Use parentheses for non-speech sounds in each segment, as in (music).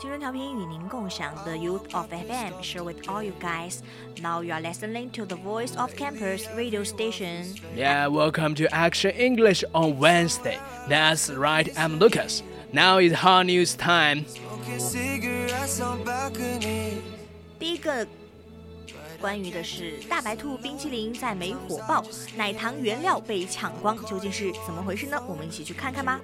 青春调频与您共享 The Youth of FM share with all you guys. Now you are listening to the Voice of Campus radio station. Yeah, welcome to Action English on Wednesday. That's right, I'm Lucas. Now is hot news time. 第一个关于的是大白兔冰淇淋在美火爆，奶糖原料被抢光，究竟是怎么回事呢？我们一起去看看吧。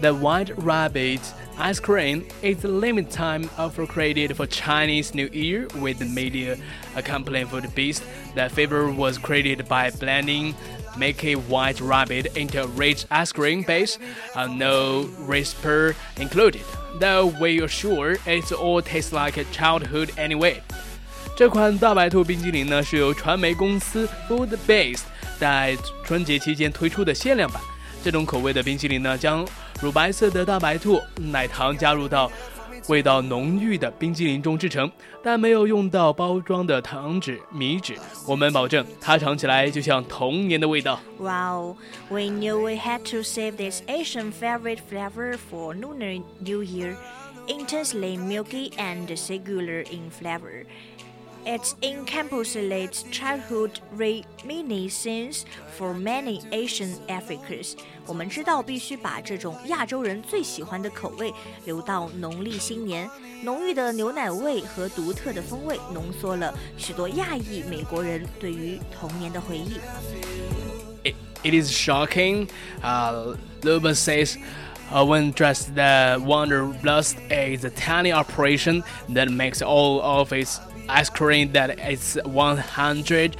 The White Rabbit ice cream is a limited time offer created for Chinese New Year with the media accompanying Foodbeast. The flavor was created by blending milky white rabbit into a rich ice cream base, and no whisper included. Though we are sure it all tastes like a childhood anyway. 这款大白兔冰激凌呢，是由传媒公司 Food 乳白色的大白兔奶糖加入到味道浓郁的冰激凌中制成，但没有用到包装的糖纸、米纸。我们保证它尝起来就像童年的味道。Wow, we knew we had to save this Asian favorite flavor for Lunar New Year. Intensely milky and singular in flavor. It encapsulates childhood reminiscence for many Asian Africans. Africans。我们知道必须把这种亚洲人最喜欢的口味留到农历新年。浓郁的牛奶味和独特的风味浓缩了许多亚裔美国人对于童年的回忆。It, it is shocking. Uh, Luba says. Uh, when dressed, the Wanderlust is a tiny operation that makes all of its ice cream that is 100,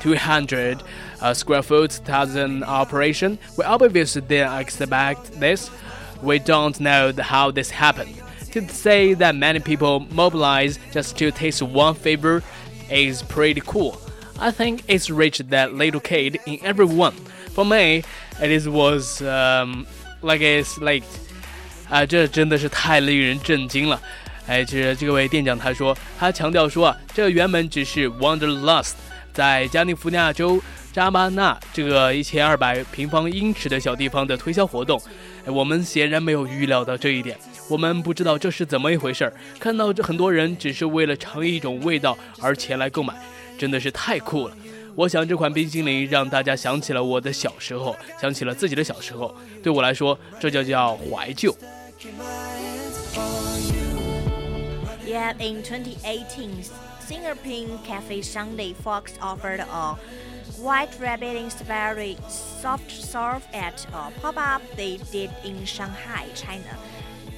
200 uh, square foot thousand operation. We obviously didn't expect this. We don't know the- how this happened. To say that many people mobilize just to taste one flavor is pretty cool. I think it's reached that little kid in everyone. For me, it is was um, like it's like 啊，这真的是太令人震惊了。 哎，这这位店长他说，他强调说啊，这原本只是 Wanderlust，在加利福尼亚州扎巴纳这个一千二百平方英尺的小地方的推销活动。哎，我们显然没有预料到这一点，我们不知道这是怎么一回事儿。看到这很多人只是为了尝一种味道而前来购买，真的是太酷了。我想这款冰淇淋让大家想起了我的小时候，想起了自己的小时候。对我来说，这就叫怀旧。Yeah, in 2018, Singapore Cafe Sunday Folks offered a White Rabbit inspired soft serve at a pop-up they did in Shanghai, China.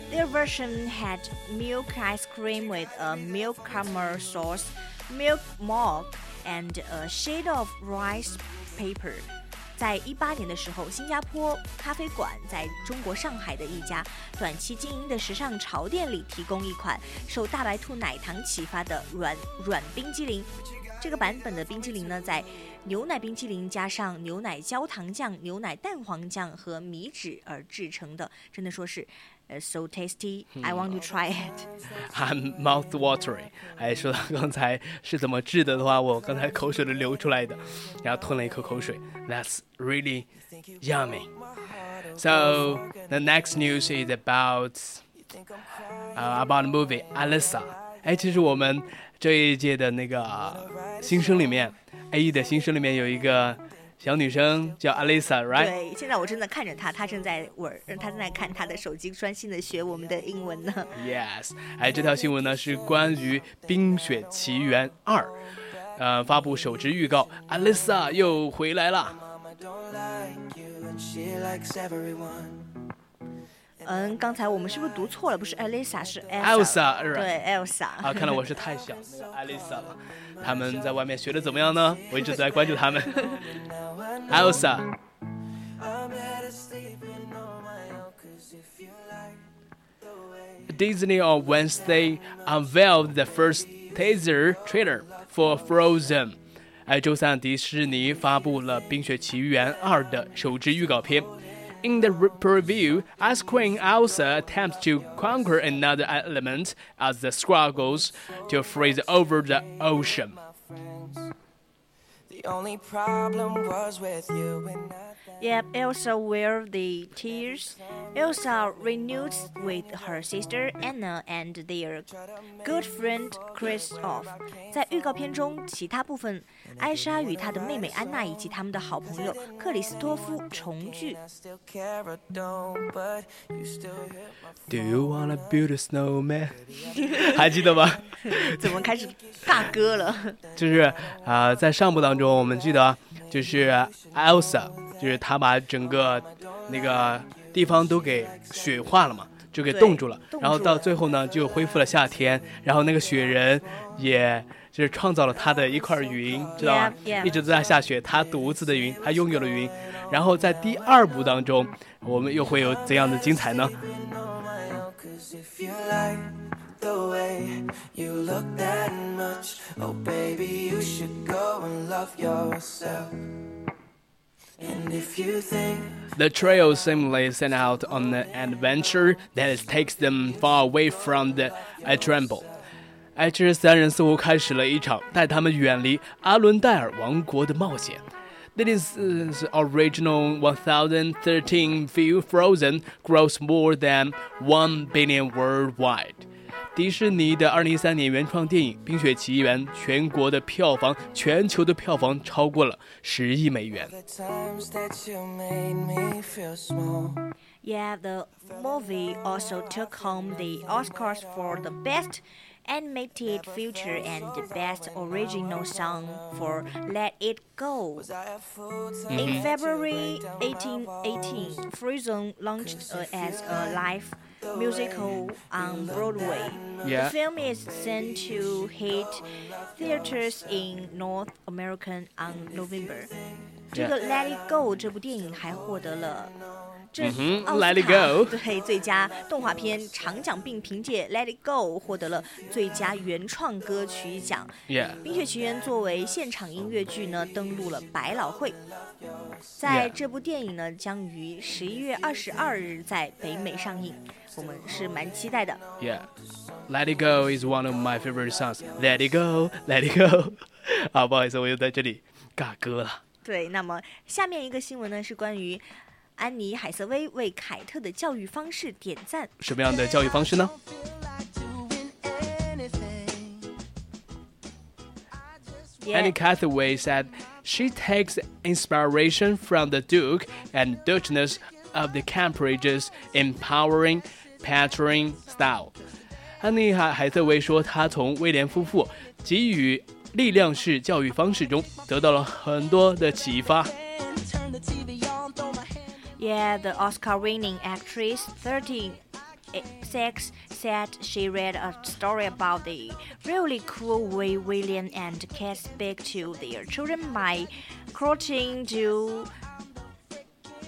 Their version had milk ice cream with a milk caramel sauce, milk malt, and a shade of rice paper. 在一八年的时候，新加坡咖啡馆在中国上海的一家短期经营的时尚潮店里提供一款受大白兔奶糖启发的软软冰激凌。这个版本的冰激凌呢，在牛奶冰激凌加上牛奶焦糖酱、牛奶蛋黄酱和米脂而制成的，真的说是，呃，so tasty，I want to try it。 (laughs) I'm mouth watering。哎，说到刚才是怎么制的的话，我刚才口水都流出来的，然后吞了一口口水。That's really yummy. So the next news is about uh, about the movie Alyssa。哎，其实我们这一届的那个、呃新生里面，A E 的新生里面有一个 小女生叫 Alyssa，right？对，现在我正在看着她，她正在玩，她正在看她的手机，专心的学我们的英文呢。Yes，哎，这条新闻呢是关于《冰雪奇缘二》，呃，发布首支预告，Alyssa 又回来了。嗯，刚才我们是不是读错了？不是 Elisa，是 Elsa，对，Elsa。啊，看来我是太小那个艾丽莎了。他们在外面学的怎么样呢？我一直在关注他们。Elsa。Disney on Wednesday unveiled the first teaser trailer for Frozen。哎，周三迪士尼发布了《冰雪奇缘二》的首支预告片。In the re- preview, Ice Queen Elsa attempts to conquer another element as the struggles to freeze over the ocean. The only problem was with you and I. Yep, Elsa wear the tears. Elsa reunites with her sister Anna and their good friend Kristoff. 在预告片中，其他部分，艾莎与她的妹妹安娜以及他们的好朋友克里斯托夫重聚。Do you wanna build a snowman？还记得吗？怎么开始尬歌了？就是啊、呃在上部当中，我们记得就是 Elsa，就是他把整个那个地方都给雪化了嘛，就给冻住了。冻然后到最后呢，就恢复了夏天。然后那个雪人也就是创造了他的一块云，知道吗 Yeah, yeah. 一直都在下雪，他独自的云，他拥有了云。然后在第二部当中，我们又会有怎样的精彩呢？on my own. Cause if you like the way you look that much, oh baby, you should go and love yourself. The trio seemingly set out on an adventure that takes them far away from the I Tremble。哎，这三人似乎开始了一场带他们远离阿伦戴尔王国的冒险。This is original 1013 film Frozen grows more than one billion worldwide。 迪士尼的2013年原创电影《冰雪奇缘》全国的票房，全球的票房超过了十亿美元。 the times that you made me feel small. Yeah, the movie also took home the Oscars for the Best Animated Feature and the Best Original Song for Let It Go. Was I a fool to In February 1818, Frozen launched uh, as a live musical on Broadway. Yeah. The film is sent to hit theaters in North America on November. 这个《Let It Go》这部电影还获得了 这嗯哼 Let It Go 对最佳动画片长奖，并凭借《Let It Go》获得了最佳原创歌曲奖。冰雪奇缘》作为现场音乐剧呢，登陆了百老汇。在这部电影呢，将于十一月二十二日在北美上映，我们是蛮期待的。Yeah. Let It Go is one of my favorite songs. Let It Go, Let It Go。(laughs) 啊，不好意思，我又在这里尬歌了。对，那么下面一个新闻呢，是关于安妮海瑟薇为凯特的教育方式点赞。什么样的教育方式呢？ Annie Hathaway said she takes inspiration from the Duke and Duchess of the Cambridge's empowering pattern style。安妮海海瑟薇说，她从威廉夫妇给予力量式教育方式中得到了很多的启发。 Yeah, the Oscar-winning actress 36 said she read a story about the really cool way William and Kate speak to their children by crouching to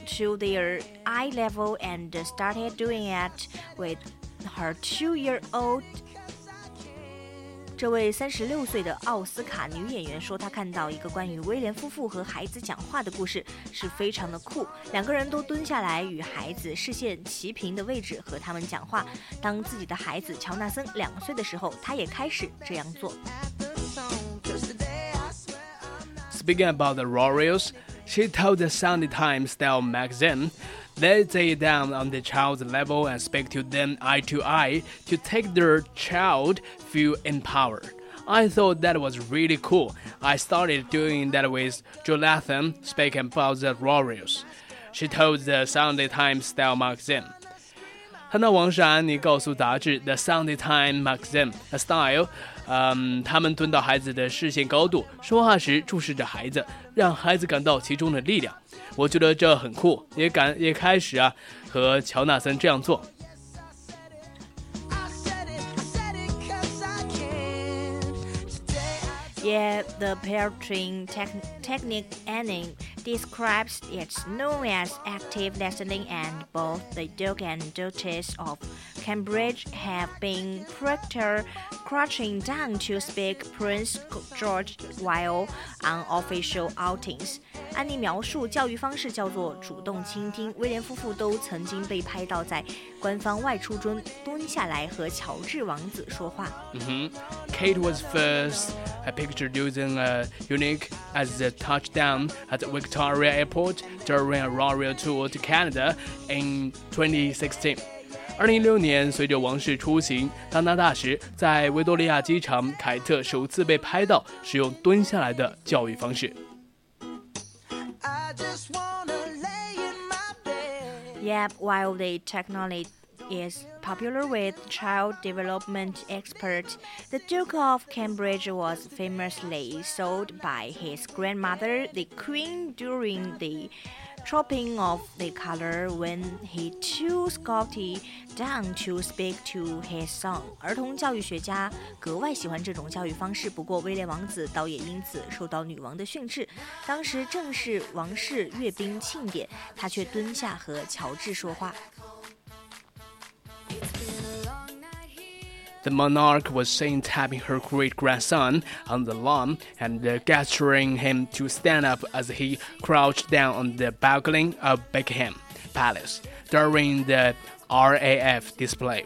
to their eye level and started doing it with her two-year-old 这位三十六岁的奥斯卡女演员说，她看到一个关于威廉夫妇和孩子讲话的故事，是非常的酷。两个人都蹲下来，与孩子视线齐平的位置和他们讲话。当自己的孩子乔纳森两岁的时候，他也开始这样做。Speaking about the Royals, she told the Sunday Times Style magazine that they down on the child's level and speak to them eye to eye to take their child feel empowered. I thought that was really cool. I started doing that with Jonathan speaking about the Royals. She told the Sunday Times Style magazine. 看到王莎安妮告诉杂志《The Sunday Times Magazine》a Style， 嗯，他们蹲到孩子的视线高度，说话时注视着孩子，让孩子感到其中的力量。我觉得这很酷，也感也开始啊和乔纳森这样做。Yeah, the parenting technique Anning describes it's known as active listening, and both the Duke and Duchess of Cambridge have been practiced crouching down to speak Prince George while on official outings. 安妮描述教育方式叫做主动倾听。威廉夫妇都曾经被拍到在官方外出中蹲下来和乔治王子说话。嗯哼，Kate was first pictured using a unique as a touchdown at Victoria Airport during a royal tour to Canada in 2016. 二零一六年，随着王室出行加拿大时，在维多利亚机场，凯特首次被拍到使用蹲下来的教育方式。Yep, while the technology is popular with child development experts, the Duke of Cambridge was famously sold by his grandmother, the Queen, during the chopping off the color when he too Scotty down to speak to his son。儿童教育学家格外喜欢这种教育方式，不过威廉王子倒也因此受到女王的训斥。当时正是王室阅兵庆典，他却蹲下和乔治说话。The monarch was seen tapping her great grandson on the lawn and gesturing him to stand up as he crouched down on the balcony of Buckingham Palace during the RAF display.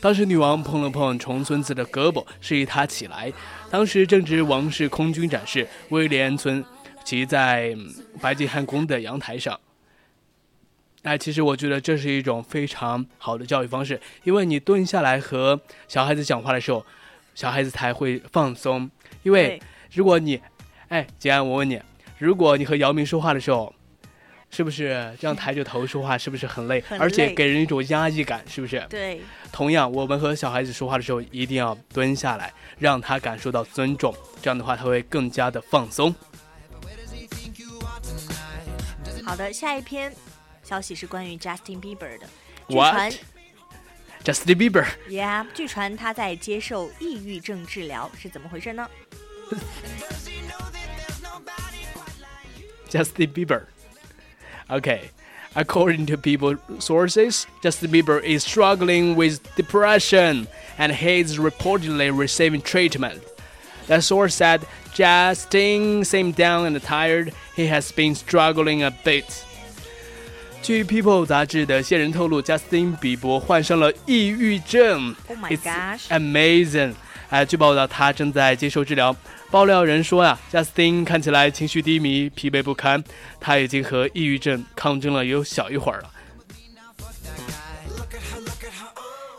当时女王碰了碰重孙子的胳膊，示意他起来。当时正值王室空军展示，威廉村骑在白金汉宫的阳台上。 哎，其实我觉得这是一种非常好的教育方式，因为你蹲下来和小孩子讲话的时候，小孩子才会放松。因为如果你，哎，吉安，我问你，如果你和姚明说话的时候，是不是这样抬着头说话，是不是很累？而且给人一种压抑感，是不是？对。同样，我们和小孩子说话的时候，一定要蹲下来，让他感受到尊重，这样的话他会更加的放松。好的，下一篇。消息是关于 Justin Bieber 的。据传，(laughs) Justin Bieber，Yeah，据传他在接受抑郁症治疗，是怎么回事呢？Justin Bieber. Okay. According to people sources, Justin Bieber is struggling with depression and he is reportedly receiving treatment. The source said Justin seemed down and tired. He has been struggling a bit. 据 People 杂志的线人透露，Justin 比伯患上了抑郁症。Oh my gosh! Amazing！哎，据报道，他正在接受治疗。爆料人说呀，Justin 看起来情绪低迷、疲惫不堪，他已经和抑郁症抗争了有小一会儿了。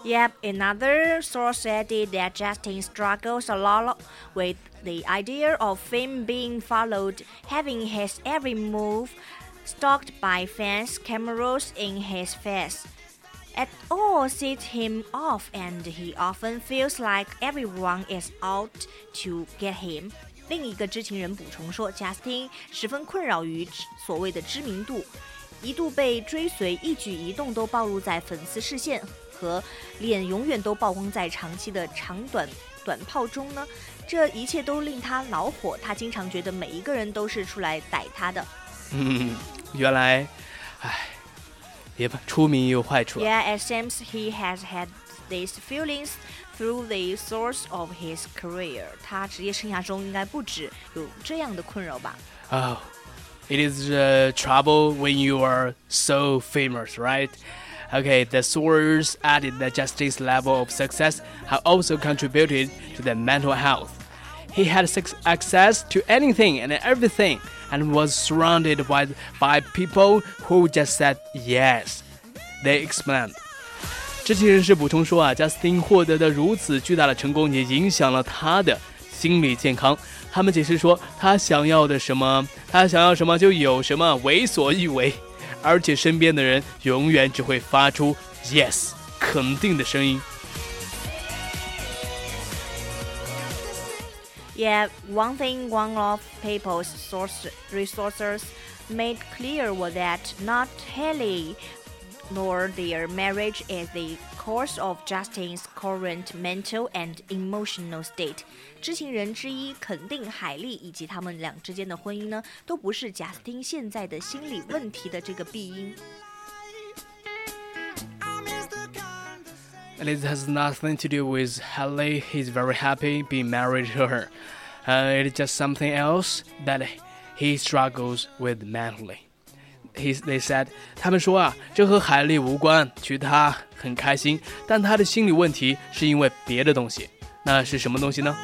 Yep, another source added that Justin struggles a lot with the idea of fame being followed, having his every move stalked by fans, cameras in his face. It all sets him off, and he often feels like everyone is out to get him. 另一个知情人补充说，Justin 十分困扰于所谓的知名度，一度被追随，一举一动都暴露在粉丝视线，和脸永远都曝光在长期的长短短炮中呢。这一切都令他恼火，他经常觉得每一个人都是出来逮他的。嗯，原来，唉，也出名也有坏处。Yeah, it seems he has had these feelings through the source of his career. 他职业生涯中应该不止有这样的困扰吧？Oh, it is trouble when you are so famous, right? Okay, the source added that Justin's level of success have also contributed to their mental health. He had access to anything and everything and was surrounded by, by people who just said yes. They explained. 知情人士补充说啊，Justin 获得的如此巨大的成功，也影响了他的心理健康。他们解释说，他想要的什么，他想要什么就有什么，为所欲为，而且身边的人永远只会发出 yes。肯定的声音。Yeah, one thing one of people's source resources made clear was that not Hailey nor their marriage is the cause of Justin's current mental and emotional state。知情人之一肯定海莉以及他们俩之间的婚姻呢，都不是贾斯汀现在的心理问题的这个必因。and it has nothing to do with Hailey. He's very happy being married to her. Uh, it's just something else that he struggles with mentally. He they said，他们说啊，这和海丽无关，娶她很开心，但她的心理问题是因为别的东西。那是什么东西呢？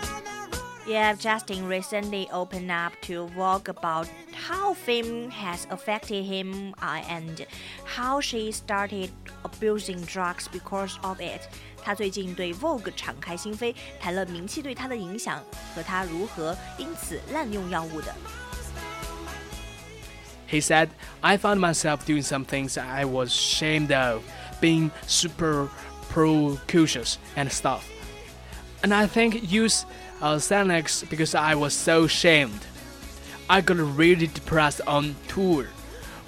Yeah, Justin recently opened up to Vogue about how fame has affected him uh, and how she started abusing drugs because of it. 他最近对 Vogue 敞开心扉，谈了名气对他的影响和他如何因此滥用药物的。 He said, I found myself doing some things I was ashamed of, being super precocious and stuff. And I think use uh, Xanax because I was so ashamed. I got really depressed on tour.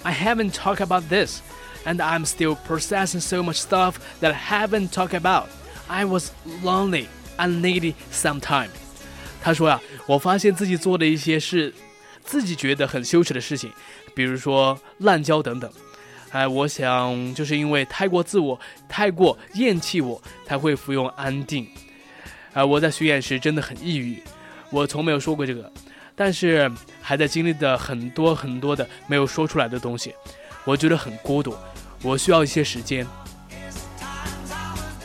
I haven't talked about this, and I'm still processing so much stuff that I haven't talked about. I was lonely and needy sometimes. 他说呀、我发现自己做的一些是自己觉得很羞耻的事情，比如说滥交等等。哎，我想就是因为太过自我、太过厌弃我，才会服用安定。 啊，我在巡演时真的很抑郁，我从没有说过这个，但是还在经历的很多很多的没有说出来的东西，我觉得很孤独，我需要一些时间。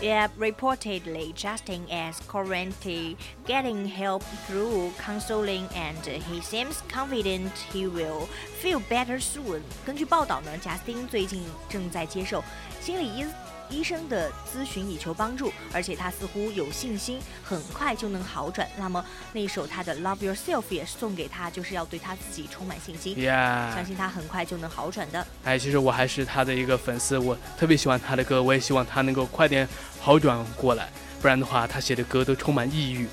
Yeah, reportedly, Justin is currently getting help through counseling and he seems confident he will feel better soon. 根据报道呢，贾斯汀最近正在接受心理医医生的咨询以求帮助，而且他似乎有信心很快就能好转。那么那首他的《Love Yourself》也送给他，就是要对他自己充满信心。相信他很快就能好转的。哎，其实我还是他的一个粉丝，我特别喜欢他的歌，我也希望他能够快点好转过来，不然的话，他写的歌都充满抑郁，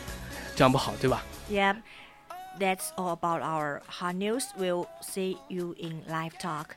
这样不好，对吧？？Yeah. that's all about our hot news. We'll see you in live talk.